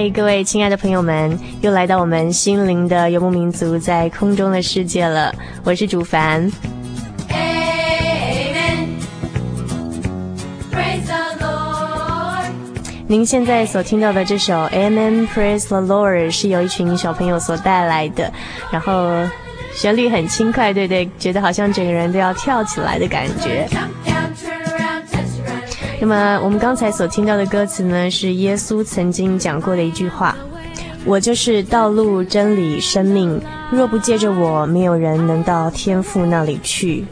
嗨，各位亲爱的朋友们，又来到我们心灵的游牧民族在空中的世界了。我是主凡。Amen. Praise the Lord. 您现在所听到的这首《Amen Praise the Lord》是由一群小朋友所带来的，然后旋律很轻快，对对，觉得好像整个人都要跳起来的感觉。那么我们刚才所听到的歌词呢，是耶稣曾经讲过的一句话：“我就是道路、真理、生命，若不借着我，没有人能到天父那里去。”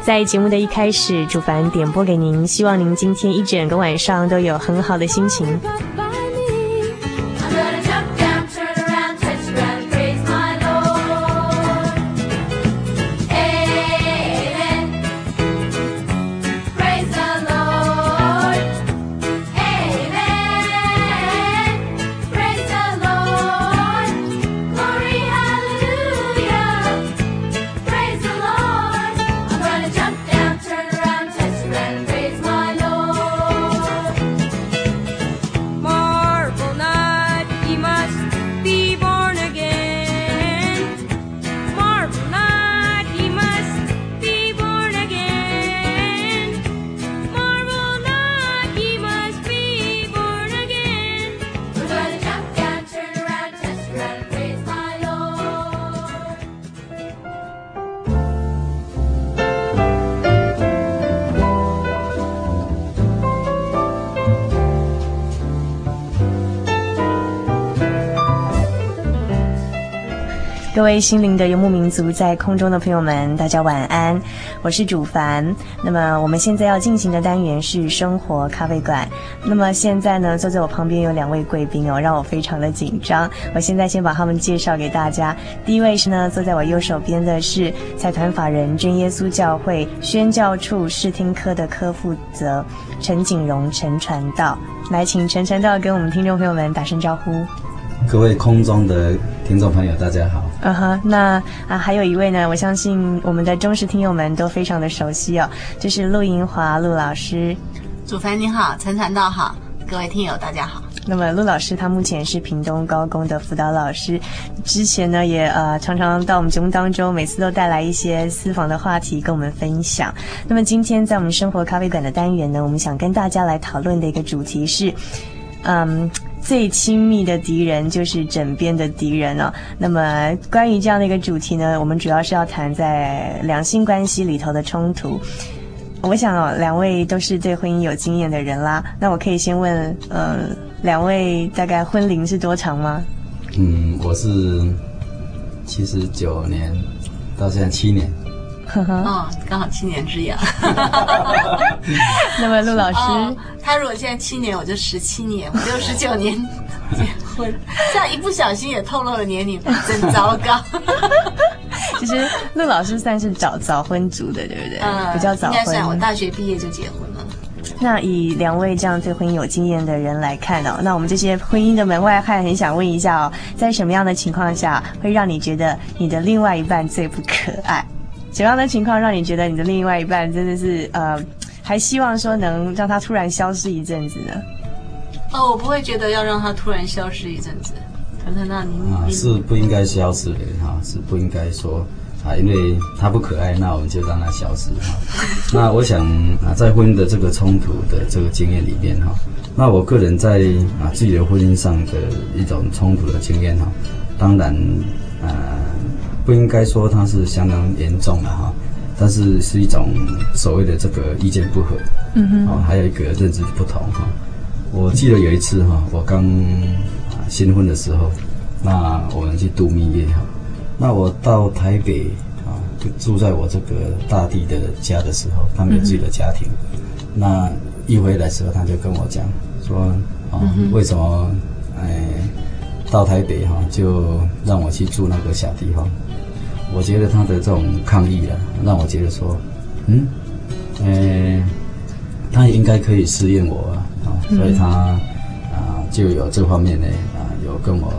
在节目的一开始，主凡点播给您，希望您今天一整个晚上都有很好的心情。各位心灵的游牧民族，在空中的朋友们，大家晚安，我是主凡。那么我们现在要进行的单元是生活咖啡馆。那么现在呢，坐在我旁边有两位贵宾哦，让我非常的紧张。我现在先把他们介绍给大家。第一位是呢，坐在我右手边的是财团法人真耶稣教会宣教处视听科的科负责陈景荣陈传道。来，请陈传道跟我们听众朋友们打声招呼。各位空中的听众朋友，大家好。嗯哼、uh-huh, 那啊，还有一位呢，我相信我们的忠实听友们都非常的熟悉哦，就是陆银华陆老师。主凡你好，陈传道好，各位听友大家好。那么陆老师他目前是屏东高工的辅导老师，之前呢也呃常常到我们节目当中，每次都带来一些私房的话题跟我们分享。那么今天在我们生活咖啡馆的单元呢，我们想跟大家来讨论的一个主题是，嗯。最亲密的敌人就是枕边的敌人哦。那么关于这样的一个主题呢，我们主要是要谈在两性关系里头的冲突。我想哦，两位都是对婚姻有经验的人啦。那我可以先问，呃，两位大概婚龄是多长吗？嗯，我是七十九年，到现在七年。哦，刚好七年之痒。那么陆老师、哦，他如果现在七年，我就十七年，我就十九年 结婚，这样一不小心也透露了年龄，真糟糕。其实陆老师算是早早婚族的，对不对？嗯，比较早婚。应该算我大学毕业就结婚了。那以两位这样对婚姻有经验的人来看哦，那我们这些婚姻的门外汉很想问一下哦，在什么样的情况下会让你觉得你的另外一半最不可爱？什么样的情况让你觉得你的另外一半真的是呃，还希望说能让他突然消失一阵子呢？哦，我不会觉得要让他突然消失一阵子。陈传道，您啊是不应该消失的哈，是不应该说啊，因为他不可爱，那我们就让他消失哈。那我想啊，在婚姻的这个冲突的这个经验里面哈，那我个人在啊自己的婚姻上的一种冲突的经验哈，当然啊不应该说它是相当严重的哈，但是是一种所谓的这个意见不合，嗯哼，哦，还有一个认知不同哈。我记得有一次哈，我刚啊新婚的时候，那我们去度蜜月哈，那我到台北啊，就住在我这个大弟的家的时候，他们有自己的家庭。那一回来的时候，他就跟我讲说啊，为什么哎到台北哈，就让我去住那个小地方？我觉得他的这种抗议啊，让我觉得说，嗯，哎，他也应该可以适应我啊。所以他啊、呃、就有这方面呢啊、呃、有跟我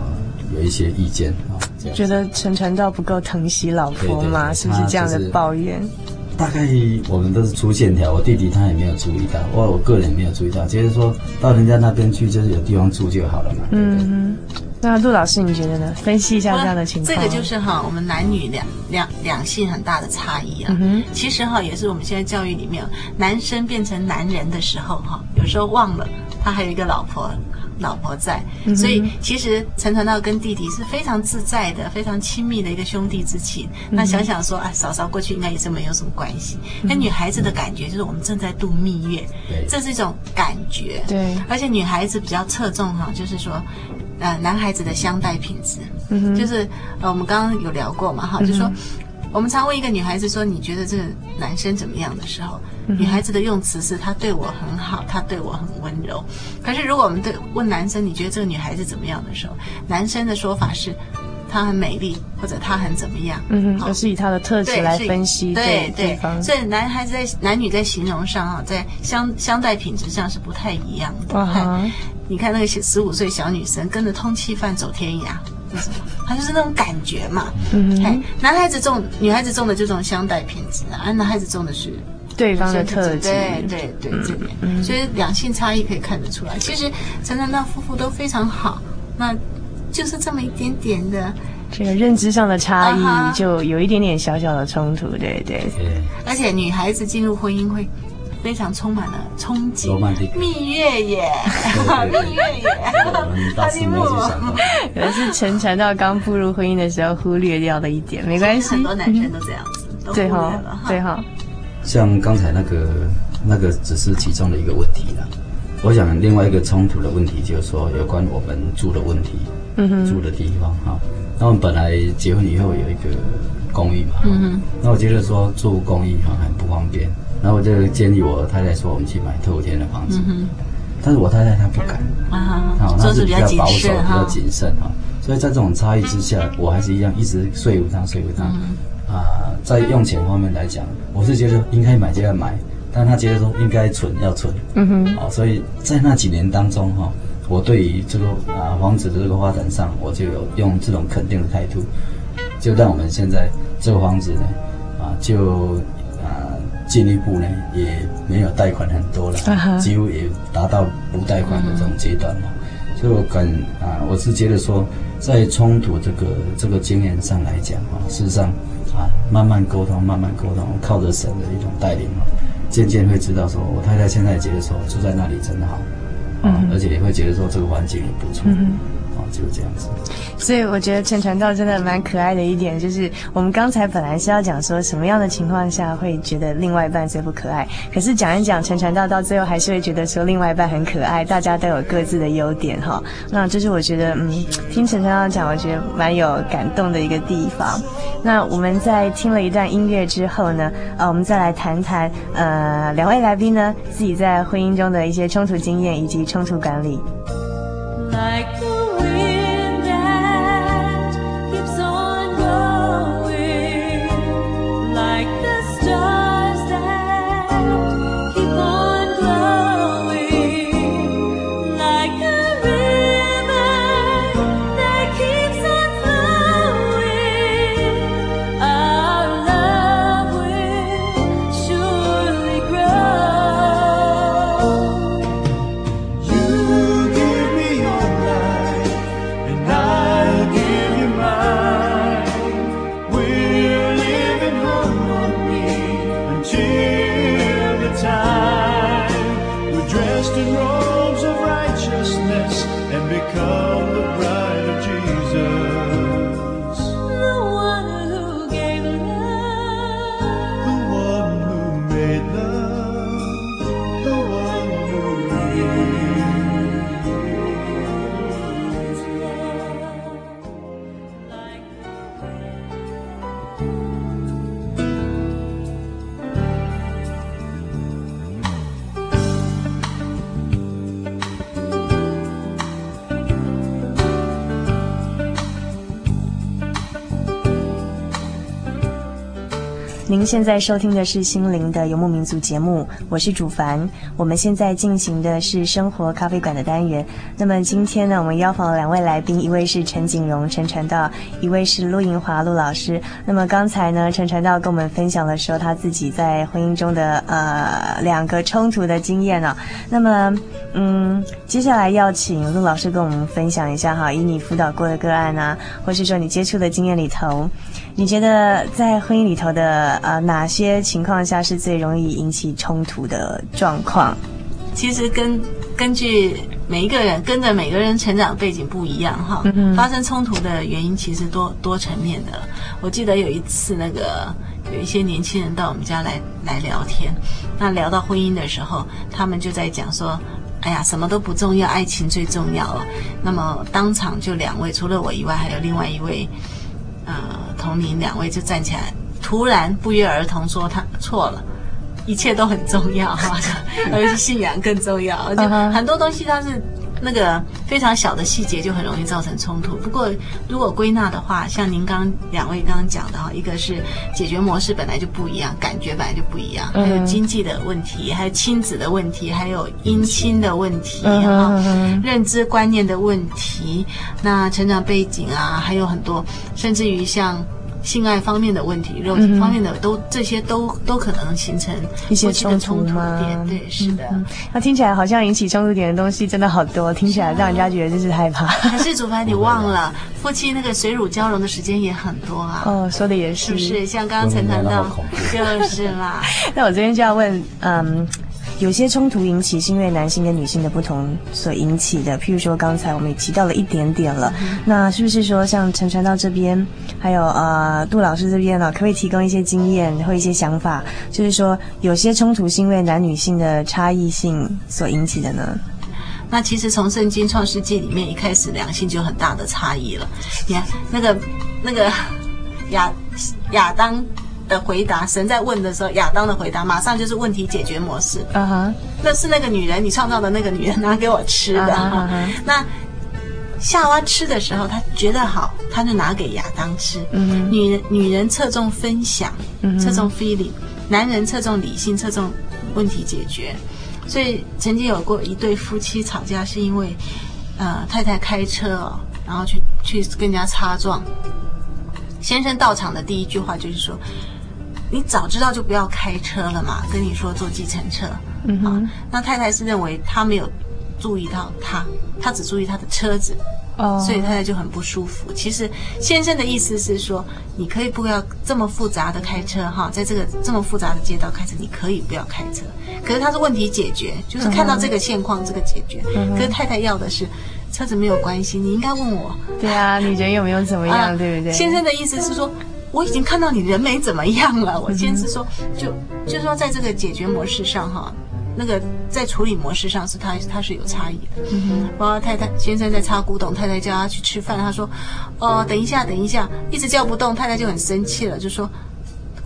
有一些意见啊，觉得陈传道不够疼惜老婆吗？是不是这样的抱怨？大概我们都是粗线条，我弟弟他也没有注意到，我我个人也没有注意到，就是说到人家那边去就是有地方住就好了嘛。嗯。那陆老师，你觉得呢？分析一下这样的情况。这个就是哈，我们男女两两两性很大的差异啊。嗯、其实哈，也是我们现在教育里面，男生变成男人的时候哈，有时候忘了他还有一个老婆，老婆在。嗯、所以其实陈传道跟弟弟是非常自在的，非常亲密的一个兄弟之情。嗯、那想想说，啊，嫂嫂过去应该也是没有什么关系。那、嗯、女孩子的感觉就是我们正在度蜜月，这是一种感觉。对，而且女孩子比较侧重哈，就是说。呃，男孩子的相待品质，嗯、就是呃，我们刚刚有聊过嘛，哈，就说我们常问一个女孩子说，你觉得这个男生怎么样？的时候，嗯、女孩子的用词是他对我很好，他对我很温柔。可是如果我们对问男生，你觉得这个女孩子怎么样？的时候，男生的说法是，她很美丽，或者她很怎么样，嗯哼，都是以她的特质来分析对对方。所以男孩子在男女在形容上啊，在相相待品质上是不太一样的。你看那个十五岁小女生跟着通缉犯走天涯，为什么？她就是那种感觉嘛。嗯哼，男孩子重，女孩子重的就这种相待品质啊，男孩子重的是对方的特质。对对对，这点，嗯、所以两性差异可以看得出来。其实陈传道夫妇都非常好，那就是这么一点点的这个认知上的差异，就有一点点小小的冲突。对对，对，而且女孩子进入婚姻会。非常充满了憧憬，蜜月耶，蜜月耶，哈利路。可能是陈传道刚步入婚姻的时候忽略掉的一点，没关系，很多男生都这样子，对哈，对哈。像刚才那个那个只是其中的一个问题了，我想另外一个冲突的问题就是说有关我们住的问题，嗯哼，住的地方哈。那我们本来结婚以后有一个公寓嘛，嗯哼，那我觉得说住公寓哈很不方便。然后我就建议我太太说，我们去买透天的房子，但是我太太她不敢，啊，好，她是比较保守、比较谨慎哈，所以在这种差异之下，我还是一样一直说服她，说服她，啊，在用钱方面来讲，我是觉得应该买就要买，但她觉得说应该存要存，嗯哼，啊，所以在那几年当中哈，我对于这个啊房子的这个发展上，我就有用这种肯定的态度，就让我们现在这个房子呢，啊，就。进一步呢，也没有贷款很多了，uh. 几乎也达到无贷款的这种阶段了。所以我感啊，我是觉得说，在冲突这个这个经验上来讲啊，事实上啊，慢慢沟通，慢慢沟通，靠着神的一种带领啊，渐渐会知道说，我太太现在也觉得说住在那里真好啊，而且也会觉得说这个环境也不错。Uh 就是这样子，所以我觉得陈传道真的蛮可爱的一点，就是我们刚才本来是要讲说什么样的情况下会觉得另外一半最不可爱，可是讲一讲陈传道到最后还是会觉得说另外一半很可爱，大家都有各自的优点哈。那这是我觉得，嗯，听陈传道讲，我觉得蛮有感动的一个地方。那我们在听了一段音乐之后呢，呃，我们再来谈谈，呃，两位来宾呢自己在婚姻中的一些冲突经验以及冲突管理。Like 您现在收听的是心灵的游牧民族节目，我是主凡。我们现在进行的是生活咖啡馆的单元。那么今天呢，我们邀访了两位来宾，一位是陈景荣陈传道，一位是陆银华陆老师。那么刚才呢，陈传道跟我们分享了说他自己在婚姻中的呃两个冲突的经验呢、那么嗯，接下来要请陆老师跟我们分享一下哈，以你辅导过的个案啊，或是说你接触的经验里头，你觉得在婚姻里头的呃哪些情况下是最容易引起冲突的状况？其实跟根据每一个人跟着每个人成长背景不一样哈，发生冲突的原因其实多多层面的。我记得有一次那个有一些年轻人到我们家来来聊天，那聊到婚姻的时候，他们就在讲说，哎呀，什么都不重要，爱情最重要了。那么当场就两位，除了我以外，还有另外一位。呃，同龄两位就站起来，突然不约而同说他错了，一切都很重要哈，而且信仰更重要，而且很多东西它是。那个非常小的细节就很容易造成冲突。不过，如果归纳的话，像您刚两位刚刚讲的哈，一个是解决模式本来就不一样，感觉本来就不一样，还有经济的问题，还有亲子的问题，还有姻亲的问题哈，认知观念的问题，那成长背景啊，还有很多，甚至于像。性爱方面的问题，肉体方面的都、嗯、这些都都可能形成一些冲突点。对，是的。那、嗯、听起来好像引起冲突点的东西真的好多，听起来让人家觉得真是害怕。可是主凡，你忘了夫妻那个水乳交融的时间也很多啊。哦，说的也是。是不是？像刚刚陈谈到，就是啦。那我这边就要问，嗯。有些冲突引起是因为男性跟女性的不同所引起的，譬如说刚才我们也提到了一点点了，嗯、那是不是说像陈传道这边，还有呃杜老师这边呢，可不可以提供一些经验或一些想法，就是说有些冲突是因为男女性的差异性所引起的呢？那其实从圣经创世纪里面一开始，两性就很大的差异了。你看那个那个亚亚当。的回答，神在问的时候，亚当的回答马上就是问题解决模式。嗯哼，那是那个女人，你创造的那个女人拿给我吃的。Uh huh. 那夏娃吃的时候，她觉得好，她就拿给亚当吃。嗯、uh huh. 女人女人侧重分享，侧重 feeling；男人侧重理性，侧重问题解决。所以曾经有过一对夫妻吵架，是因为呃太太开车哦，然后去去跟人家擦撞。先生到场的第一句话就是说。你早知道就不要开车了嘛，跟你说坐计程车。嗯哼，那太太是认为他没有注意到他，他只注意他的车子，哦，所以太太就很不舒服。其实先生的意思是说，你可以不要这么复杂的开车哈，在这个这么复杂的街道开车，你可以不要开车。可是他是问题解决，就是看到这个现况，这个解决。嗯哼，可是太太要的是车子没有关系，你应该问我。对啊，你人有没有怎么样，啊、对不对？先生的意思是说。我已经看到你人没怎么样了。我先是说，就就是说，在这个解决模式上哈，那个在处理模式上是他他是有差异的。嗯哼，包括太太先生在擦古董，太太叫他去吃饭，他说，哦，等一下，等一下，一直叫不动，太太就很生气了，就说。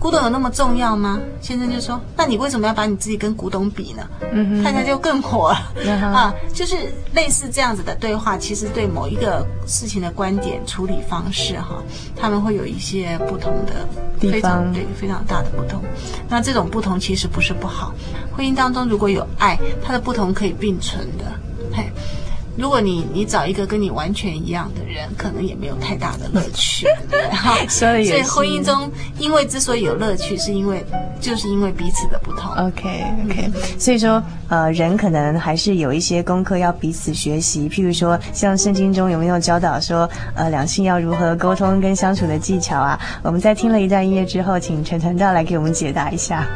古董有那么重要吗？先生就说：“那你为什么要把你自己跟古董比呢？”嗯哼，太太就更火了、嗯、啊，就是类似这样子的对话，其实对某一个事情的观点处理方式哈，他们会有一些不同的非常对，非常大的不同。那这种不同其实不是不好，婚姻当中如果有爱，它的不同可以并存的，嘿。如果你你找一个跟你完全一样的人，可能也没有太大的乐趣，对不对？所以，所以婚姻中，因为之所以有乐趣，是因为就是因为彼此的不同。OK OK，所以说，呃，人可能还是有一些功课要彼此学习。譬如说，像圣经中有没有教导说，呃，两性要如何沟通跟相处的技巧啊？我们在听了一段音乐之后，请陈传道来给我们解答一下。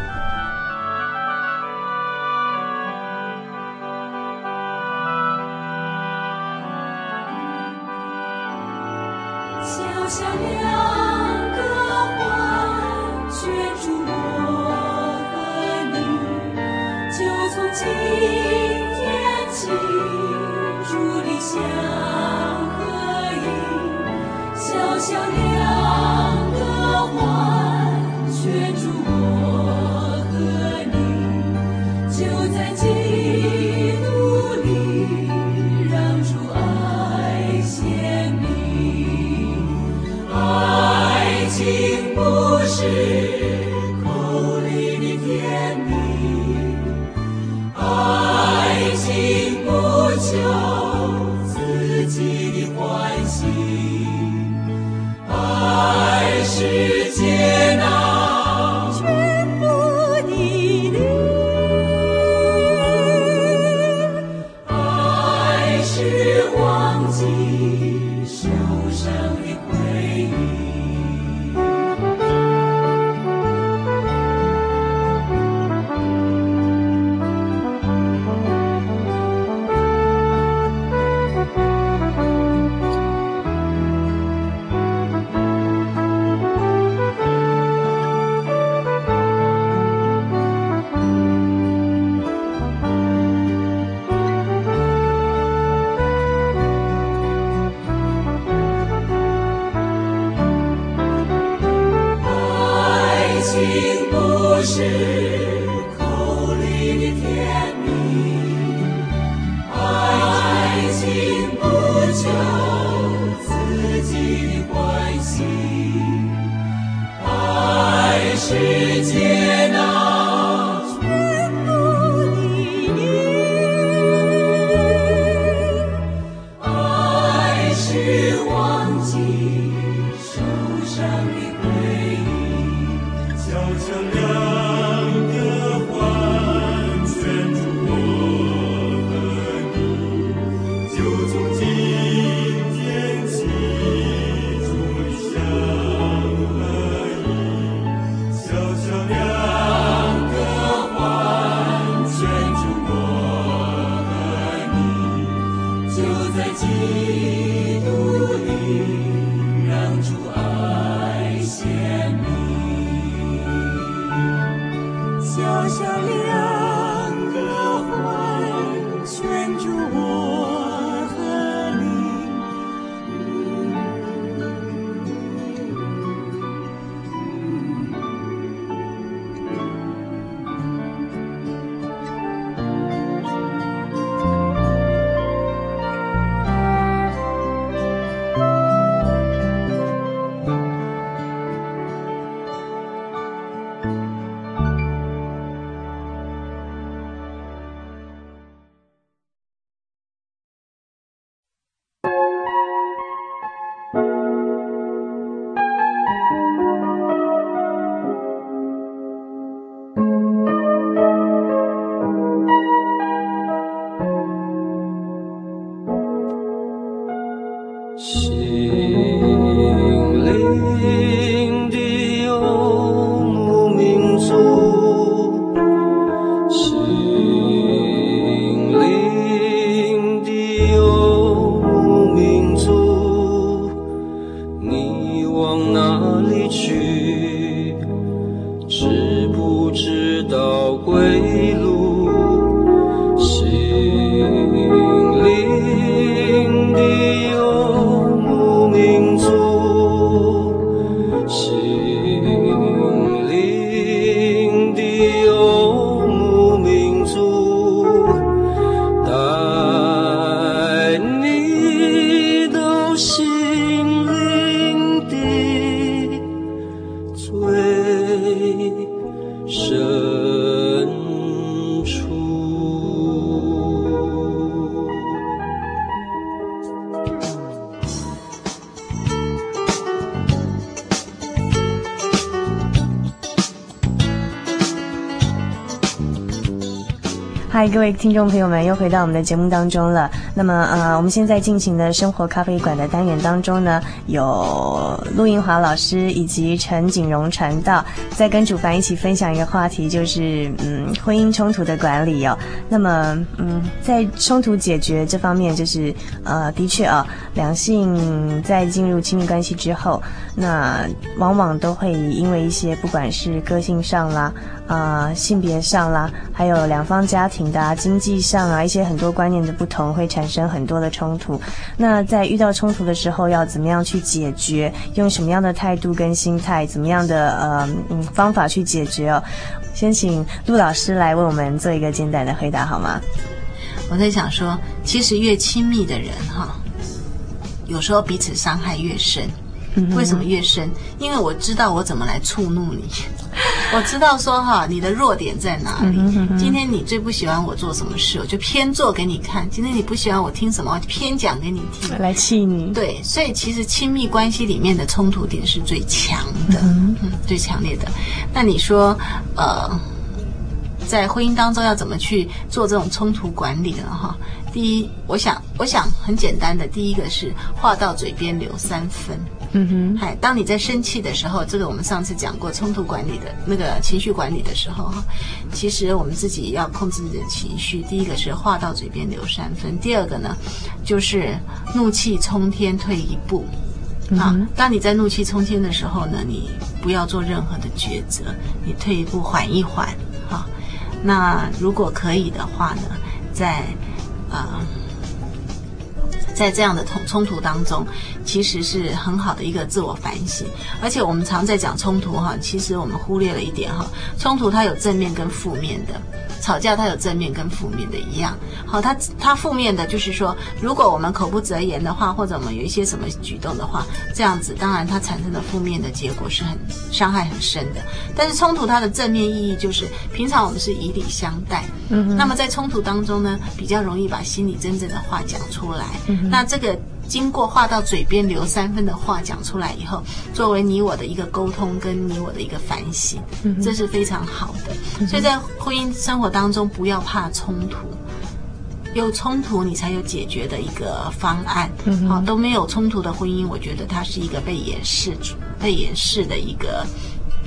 家听众朋友们，又回到我们的节目当中了。那么，呃，我们现在进行的生活咖啡馆的单元当中呢，有陆英华老师以及陈景荣传道在跟主凡一起分享一个话题，就是嗯，婚姻冲突的管理哦。那么，嗯，在冲突解决这方面，就是呃，的确啊，两性在进入亲密关系之后，那往往都会因为一些不管是个性上啦。啊、呃，性别上啦，还有两方家庭的啊，经济上啊，一些很多观念的不同，会产生很多的冲突。那在遇到冲突的时候，要怎么样去解决？用什么样的态度跟心态？怎么样的呃嗯方法去解决哦？先请陆老师来为我们做一个简短的回答好吗？我在想说，其实越亲密的人哈，有时候彼此伤害越深。为什么越深？因为我知道我怎么来触怒你，我知道说哈，你的弱点在哪里。今天你最不喜欢我做什么事，我就偏做给你看。今天你不喜欢我听什么，我就偏讲给你听，来气你。对，所以其实亲密关系里面的冲突点是最强的，嗯，最强烈的。那你说，呃，在婚姻当中要怎么去做这种冲突管理呢？哈，第一，我想，我想很简单的，第一个是话到嘴边留三分。嗯哼，嗨，当你在生气的时候，这个我们上次讲过冲突管理的那个情绪管理的时候哈，其实我们自己要控制自己的情绪。第一个是话到嘴边留三分，第二个呢，就是怒气冲天退一步。啊，当你在怒气冲天的时候呢，你不要做任何的抉择，你退一步缓一缓。哈，那如果可以的话呢，在啊。呃在这样的冲冲突当中，其实是很好的一个自我反省。而且我们常在讲冲突哈，其实我们忽略了一点哈，冲突它有正面跟负面的。吵架它有正面跟负面的一样，好，它它负面的就是说，如果我们口不择言的话，或者我们有一些什么举动的话，这样子，当然它产生的负面的结果是很伤害很深的。但是冲突它的正面意义就是，平常我们是以礼相待，嗯，那么在冲突当中呢，比较容易把心里真正的话讲出来，嗯，那这个。经过话到嘴边留三分的话讲出来以后，作为你我的一个沟通，跟你我的一个反省，这是非常好的。所以在婚姻生活当中，不要怕冲突，有冲突你才有解决的一个方案。好，都没有冲突的婚姻，我觉得它是一个被掩饰、被掩饰的一个。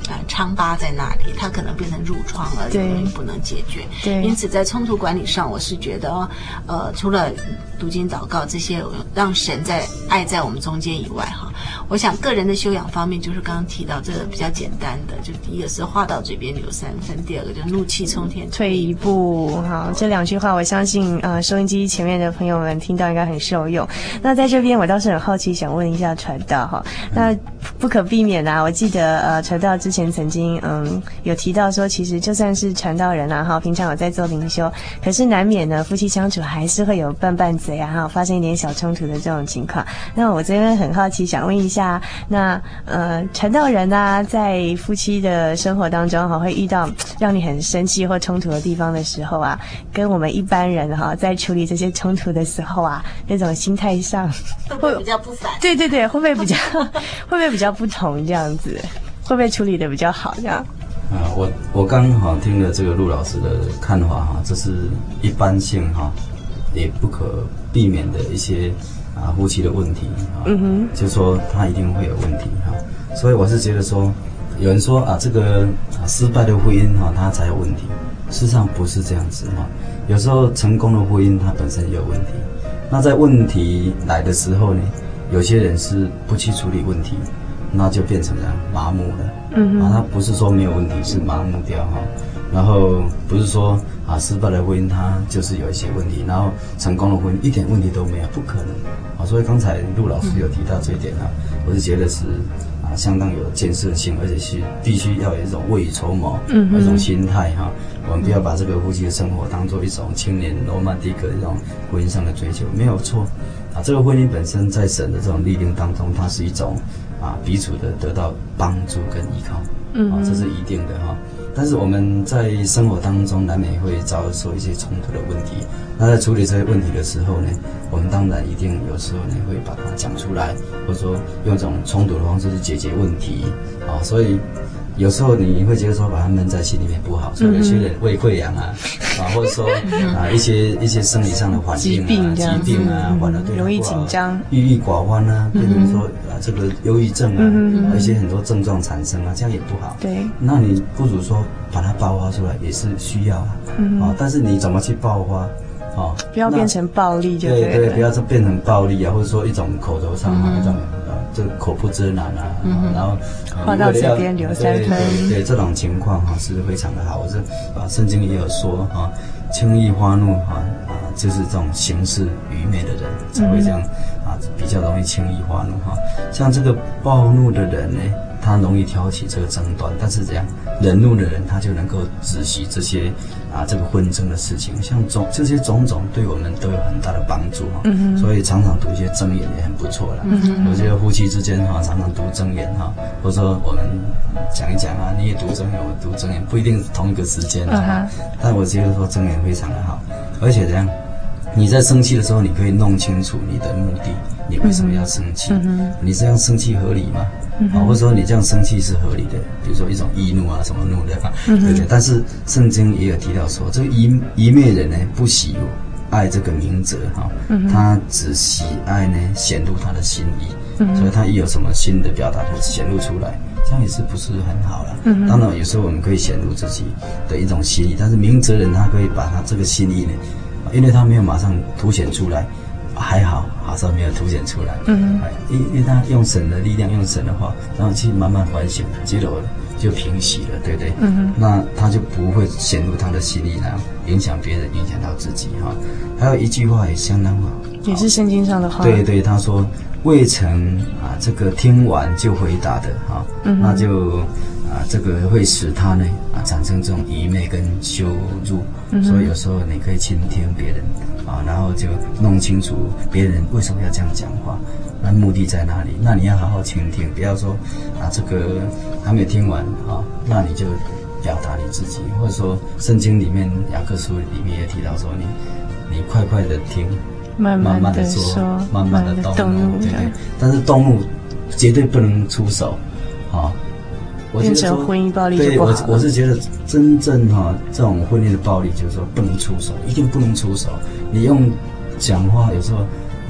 啊，疮疤在那里，它可能变成褥疮而已，不能解决。对，因此在冲突管理上，我是觉得，呃，除了读经祷告这些，让神在爱在我们中间以外，哈，我想个人的修养方面，就是刚刚提到这个比较简单的，就第一个是话到嘴边留三分，第二个就怒气冲天退一步。好，这两句话，我相信，呃，收音机前面的朋友们听到应该很受用。那在这边，我倒是很好奇，想问一下传道哈，那不可避免啊，我记得，呃，传道之前曾经嗯有提到说，其实就算是传道人啊哈，平常有在做灵修，可是难免呢夫妻相处还是会有拌拌嘴啊哈，发生一点小冲突的这种情况。那我这边很好奇，想问一下，那呃传道人啊，在夫妻的生活当中哈，会遇到让你很生气或冲突的地方的时候啊，跟我们一般人哈在处理这些冲突的时候啊，那种心态上会不会比较不凡？对对对，会不会比较 会不会比较不同这样子？会不会处理的比较好？这样啊，我我刚好听了这个陆老师的看法哈，这是一般性哈，也不可避免的一些啊夫妻的问题啊，嗯哼，就说他一定会有问题哈，所以我是觉得说，有人说啊，这个啊失败的婚姻哈，它才有问题，事实上不是这样子哈，有时候成功的婚姻它本身也有问题，那在问题来的时候呢，有些人是不去处理问题。那就变成了麻木了，嗯，啊，他不是说没有问题，是麻木掉哈，然后不是说啊失败的婚姻它就是有一些问题，然后成功的婚姻一点问题都没有，不可能，啊，所以刚才陆老师有提到这一点啊，我是觉得是啊相当有建设性，而且是必须要有一种未雨绸缪，嗯，一种心态哈，我们不要把这个夫妻的生活当做一种青年罗曼蒂克的这种婚姻上的追求，没有错，啊，这个婚姻本身在神的这种力量当中，它是一种。啊，彼此的得到帮助跟依靠，嗯，啊，这是一定的哈。但是我们在生活当中难免会遭受一些冲突的问题。那在处理这些问题的时候呢，我们当然一定有时候呢会把它讲出来，或者说用一种冲突的方式去解决问题啊。所以有时候你会觉得说把它闷在心里面不好，所以有些人胃溃疡啊，啊，或者说啊一些一些生理上的环境啊，疾病啊，完了对，容易紧张，郁郁寡欢啊，比如说啊这个忧郁症啊，一些很多症状产生啊，这样也不好。对，那你不如说把它爆发出来也是需要啊，啊，但是你怎么去爆发？啊，不要变成暴力就对对，不要说变成暴力啊，或者说一种口头上啊一种。这个口不遮拦啊，然后话到嘴边留三分，对这种情况哈是非常的好。我是啊，圣经也有说啊，轻易发怒哈啊，就是这种行事愚昧的人才会这样啊，比较容易轻易发怒哈。像这个暴怒的人呢。他容易挑起这个争端，但是怎样忍怒的人，他就能够止息这些啊这个纷争的事情。像种这些种种，对我们都有很大的帮助哈。所以常常读一些箴言也很不错了。我觉得夫妻之间哈，常常读箴言哈，或者说我们讲一讲啊，你也读箴言，我读箴言，不一定是同一个时间啊。嗯。但我觉得说箴言非常的好，而且这样你在生气的时候，你可以弄清楚你的目的，你为什么要生气？嗯。你这样生气合理吗？啊，或者说你这样生气是合理的，比如说一种易怒啊，什么怒的啊，对不对？但是圣经也有提到说，这个愚愚昧人呢，不喜爱这个明哲哈，他只喜爱呢显露他的心意，所以他一有什么新的表达，就显露出来，这样也是不是很好了？嗯当然，有时候我们可以显露自己的一种心意，但是明哲人他可以把他这个心意呢，因为他没有马上凸显出来。还好，好像没有凸显出来。嗯，因因为他用神的力量，用神的话，然后去慢慢反省，结果就平息了，对不对？嗯哼，那他就不会显露他的心意，然后影响别人，影响到自己哈。还有一句话也相当好，也是圣经上的话。对对，他说未曾啊，这个听完就回答的哈，嗯、那就啊，这个会使他呢啊产生这种愚昧跟羞辱。嗯、所以有时候你可以倾听别人。啊，然后就弄清楚别人为什么要这样讲话，那目的在哪里？那你要好好倾听，不要说啊，这个还没听完啊，那你就表达你自己，或者说圣经里面雅各书里面也提到说你，你你快快的听，慢慢的说，慢慢的动怒，对对，但是动怒绝对不能出手，啊。变成婚姻暴力就不好。对，我我是觉得真正哈这种婚姻的暴力，就是说不能出手，一定不能出手。你用讲话有时候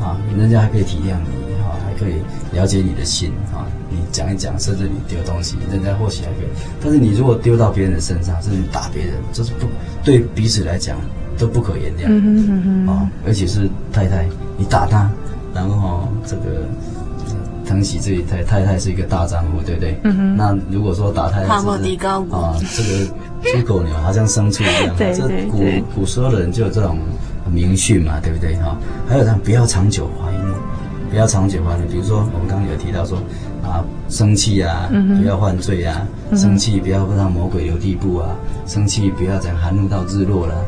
啊，人家还可以体谅你哈，还可以了解你的心哈。你讲一讲，甚至你丢东西，人家或许还可以。但是你如果丢到别人的身上，甚至你打别人，这是不对彼此来讲都不可原谅。嗯哼嗯哼。啊，而且是太太，你打他，然后这个。疼惜这一太太太是一个大丈夫，对不对？嗯哼。那如果说打太太，啊，这个猪狗牛好像牲畜一样。对 对对。这古古时候的人就有这种名训嘛，对不对哈？还有他不要长久怀孕，不要长久怀孕。比如说我们刚刚有提到说啊，生气啊，不要犯罪啊，生气不要让魔鬼留地步啊，生气不要讲含怒到日落了。啊，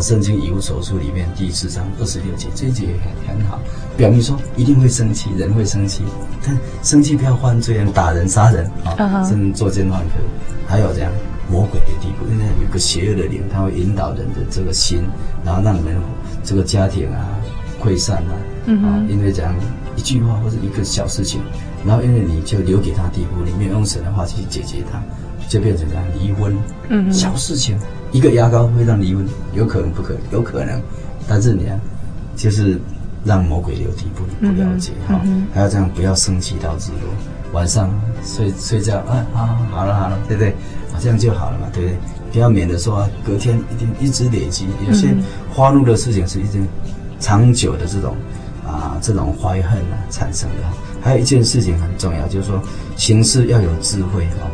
圣经以物所书里面第四章二十六节，这一节也很很好，表明说一定会生气，人会生气，但生气不要犯罪，打人、杀人啊，甚至作奸犯科。还有这样魔鬼的地步，因为有个邪恶的灵，他会引导人的这个心，然后让你们这个家庭啊溃散啊，啊，因为这样一句话或者一个小事情，然后因为你就留给他地步，你没有用神的话去解决他，就变成这样离婚，嗯，小事情。一个牙膏会让离婚，有可能不可能？有可能，但是你啊，就是让魔鬼留地步，你不了解哈，还要这样，不要生气到自落，晚上睡睡觉啊，啊，好了好了，对不对？这样就好了嘛，对不对？不要免得说隔天一定一直累积，有些花怒的事情是一件长久的这种啊这种怀恨啊产生的。还有一件事情很重要，就是说行事要有智慧哈，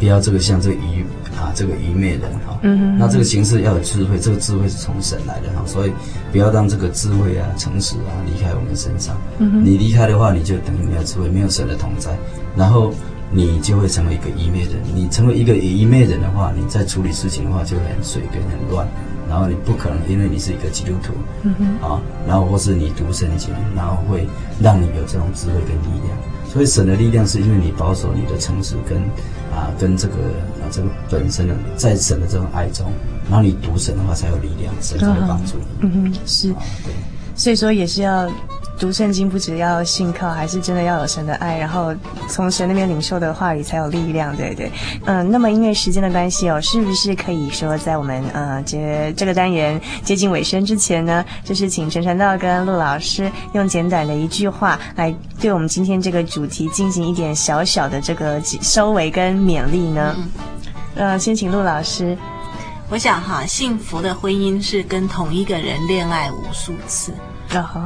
不要这个像这个愚。啊，这个愚昧人哈，嗯哼，那这个形式要有智慧，这个智慧是从神来的哈，所以不要让这个智慧啊、诚实啊离开我们身上。嗯哼，你离开的话，你就等于没有智慧，没有神的同在，然后你就会成为一个愚昧人。你成为一个愚昧人的话，你在处理事情的话就会很随便、很乱，然后你不可能，因为你是一个基督徒，嗯哼，啊，然后或是你读圣经，然后会让你有这种智慧跟力量。所以神的力量是因为你保守你的诚实跟啊跟这个啊这个本身的在神的这种爱中，然后你读神的话才有力量，神才会帮助你。嗯哼，是，对，所以说也是要读圣经不只要信靠，还是真的要有神的爱，然后从神那边领受的话语才有力量，对对。嗯，那么因为时间的关系哦，是不是可以说在我们呃这这个单元接近尾声之前呢，就是请陈传道跟陆老师用简短的一句话来对我们今天这个主题进行一点小小的这个收尾跟勉励呢？嗯，呃，先请陆老师。我想哈，幸福的婚姻是跟同一个人恋爱无数次。哦，好，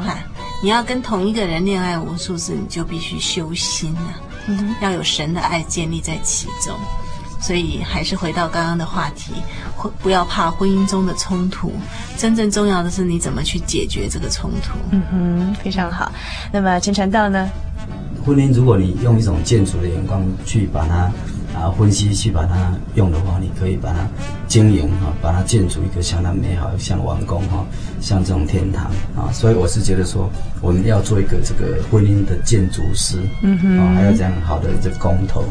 你要跟同一个人恋爱无数次，你就必须修心呐、啊，嗯，要有神的爱建立在其中。所以还是回到刚刚的话题，不要怕婚姻中的冲突，真正重要的是你怎么去解决这个冲突。嗯哼，非常好。那么陈传道呢？婚姻，如果你用一种建筑的眼光去把它。啊，分析去把它用的话，你可以把它经营哈，把它建筑一个相当美好、像王宫哈，像这种天堂啊。所以我是觉得说，我们要做一个这个婚姻的建筑师，嗯哼，啊，还要这样好的这个工头，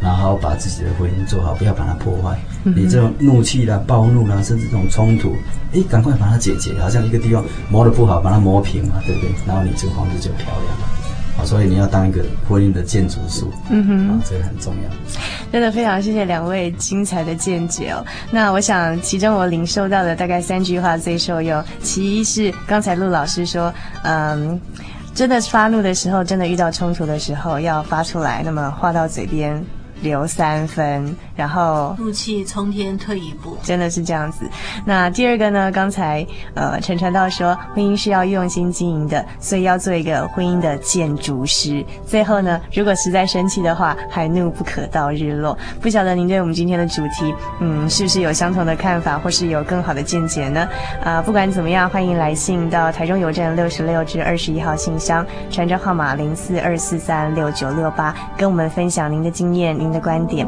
然后把自己的婚姻做好，不要把它破坏。嗯、你这种怒气啦、暴怒啦，甚至这种冲突，哎，赶快把它解决，好像一个地方磨得不好，把它磨平嘛，对不对？然后你这个房子就漂亮了。所以你要当一个婚姻的建筑师，嗯哼，啊，这个很重要。真的非常谢谢两位精彩的见解哦。那我想，其中我领受到的大概三句话最受用。其一是刚才陆老师说，嗯，真的发怒的时候，真的遇到冲突的时候，要发出来，那么话到嘴边留三分。然后怒气冲天，退一步，真的是这样子。那第二个呢？刚才呃陈传道说，婚姻是要用心经营的，所以要做一个婚姻的建筑师。最后呢，如果实在生气的话，还怒不可到日落。不晓得您对我们今天的主题，嗯，是不是有相同的看法，或是有更好的见解呢？啊、呃，不管怎么样，欢迎来信到台中邮政六十六至二十一号信箱，传真号码零四二四三六九六八，跟我们分享您的经验、您的观点。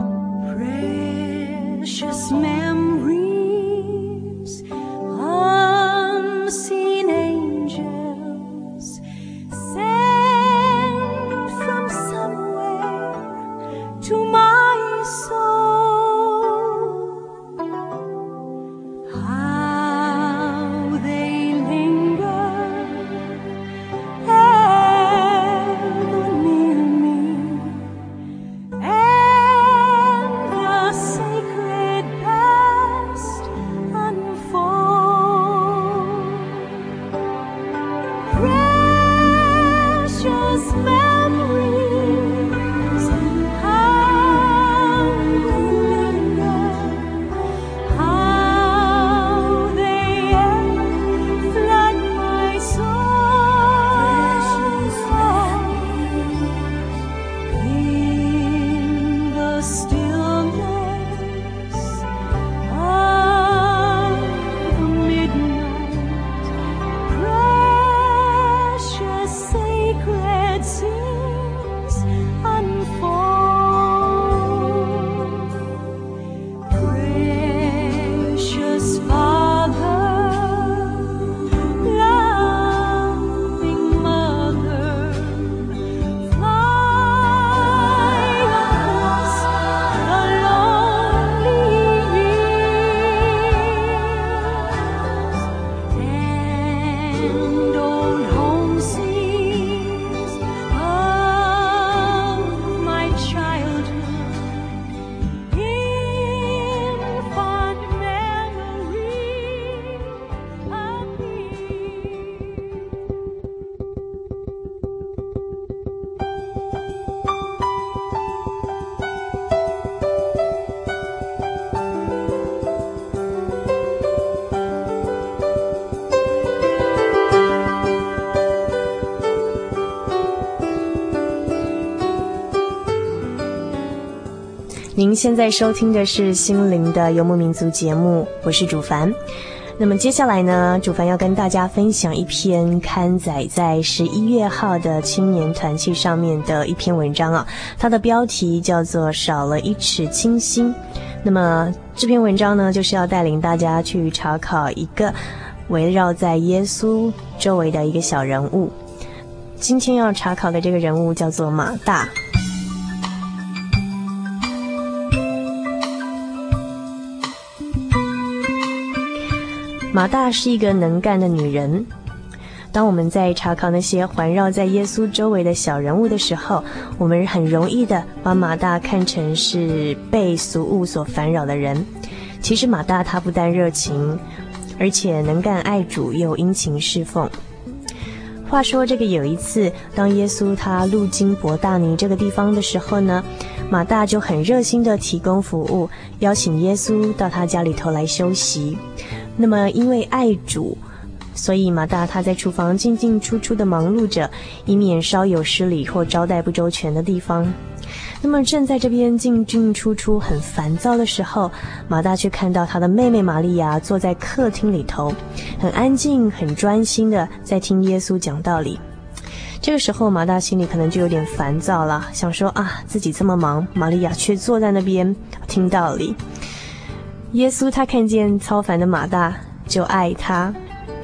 现在收听的是心灵的游牧民族节目，我是主凡。那么接下来呢，主凡要跟大家分享一篇刊载在十一月号的青年团契上面的一篇文章啊，它的标题叫做《少了一尺清心》。那么这篇文章呢，就是要带领大家去查考一个围绕在耶稣周围的一个小人物。今天要查考的这个人物叫做马大。马大是一个能干的女人，当我们在查考那些环绕在耶稣周围的小人物的时候，我们很容易的把马大看成是被俗物所烦扰的人。其实马大他不但热情，而且能干爱主，又殷勤侍奉。话说这个有一次，当耶稣他路经伯大尼这个地方的时候呢，马大就很热心的提供服务，邀请耶稣到他家里头来休息。那么因为爱主，所以马大他在厨房进进出出的忙碌着，以免稍有失礼或招待不周全的地方。那么正在这边进进出出很烦躁的时候，马大却看到他的妹妹玛利亚坐在客厅里头，很安静、很专心的在听耶稣讲道理。这个时候，马大心里可能就有点烦躁了，想说啊，自己这么忙，玛利亚却坐在那边听道理。耶稣他看见操烦的马大，就爱他，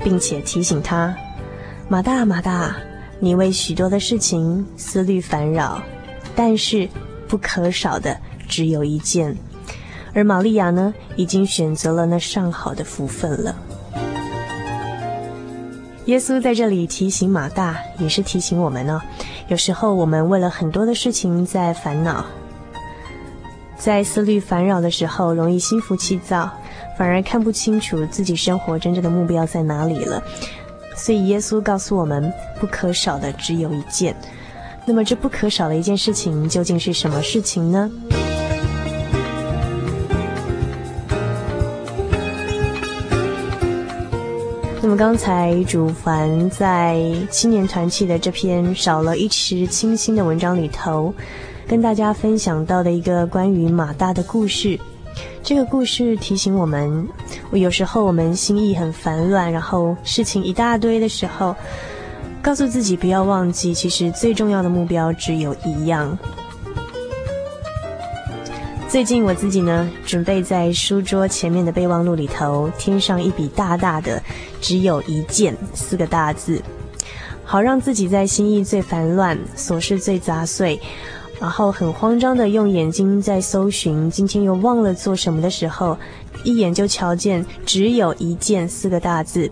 并且提醒他：马大，马大，你为许多的事情思虑烦扰，但是。不可少的只有一件，而玛利亚呢，已经选择了那上好的福分了。耶稣在这里提醒马大，也是提醒我们呢。有时候我们为了很多的事情在烦恼，在思虑烦扰的时候，容易心浮气躁，反而看不清楚自己生活真正的目标在哪里了。所以耶稣告诉我们，不可少的只有一件。那么这不可少的一件事情究竟是什么事情呢？那么刚才主凡在青年团契的这篇少了一池清心的文章里头，跟大家分享到的一个关于马大的故事。这个故事提醒我们，有时候我们心意很烦乱，然后事情一大堆的时候。告诉自己不要忘记，其实最重要的目标只有一样。最近我自己呢，准备在书桌前面的备忘录里头添上一笔大大的“只有一件”四个大字，好让自己在心意最烦乱、琐事最杂碎，然后很慌张的用眼睛在搜寻今天又忘了做什么的时候，一眼就瞧见“只有一件”四个大字。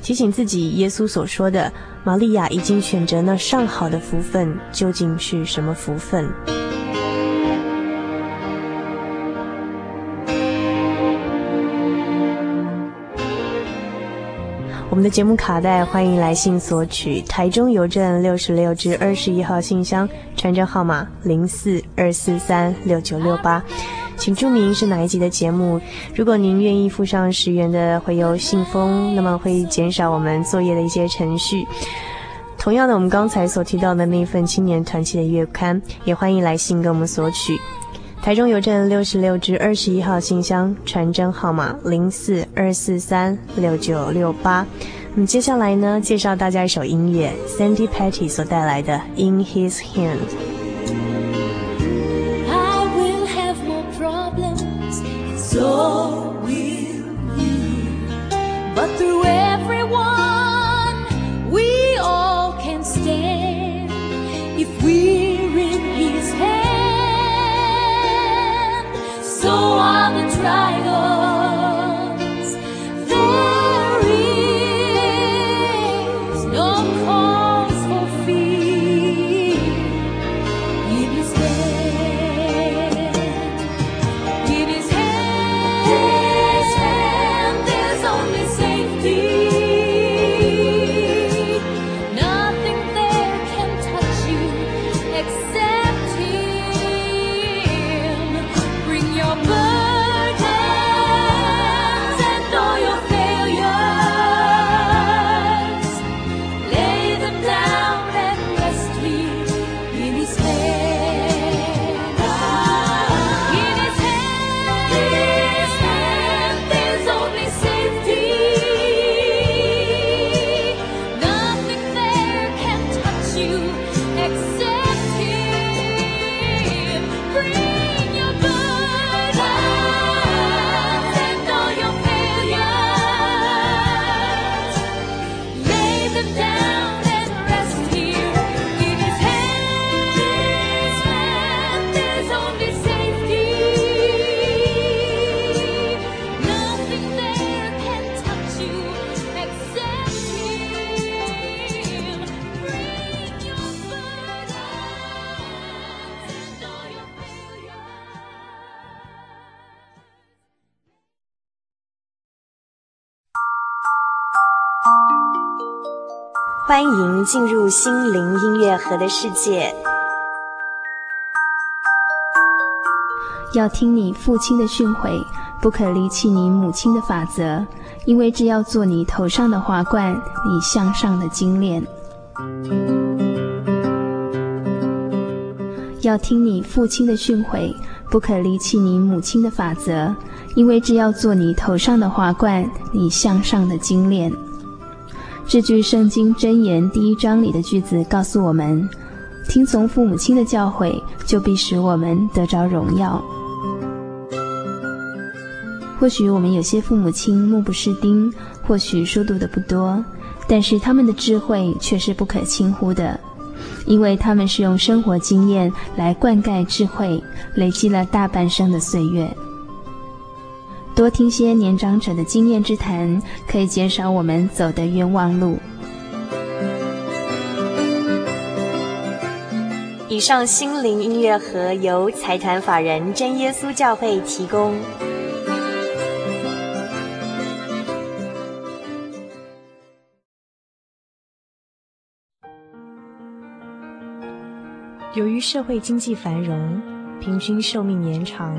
提醒自己，耶稣所说的玛利亚已经选择那上好的福分，究竟是什么福分？我们的节目卡带，欢迎来信索取。台中邮政六十六至二十一号信箱，传真号码零四二四三六九六八。请注明是哪一集的节目。如果您愿意附上十元的回邮信封，那么会减少我们作业的一些程序。同样的，我们刚才所提到的那份青年团契的月刊，也欢迎来信跟我们索取。台中邮政六十六至二十一号信箱，传真号码零四二四三六九六八。那么接下来呢，介绍大家一首音乐，Sandy Patty 所带来的《In His Hands》。爱过欢迎进入心灵音乐盒的世界。要听你父亲的训诲，不可离弃你母亲的法则，因为这要做你头上的华冠，你向上的金链。要听你父亲的训诲，不可离弃你母亲的法则，因为这要做你头上的华冠，你向上的金链。这句圣经箴言第一章里的句子告诉我们：听从父母亲的教诲，就必使我们得着荣耀。或许我们有些父母亲目不识丁，或许书读的不多，但是他们的智慧却是不可轻忽的。因为他们是用生活经验来灌溉智慧，累积了大半生的岁月。多听些年长者的经验之谈，可以减少我们走的冤枉路。以上心灵音乐盒由财团法人真耶稣教会提供。由于社会经济繁荣，平均寿命延长，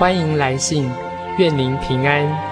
欢迎来信，愿您平安。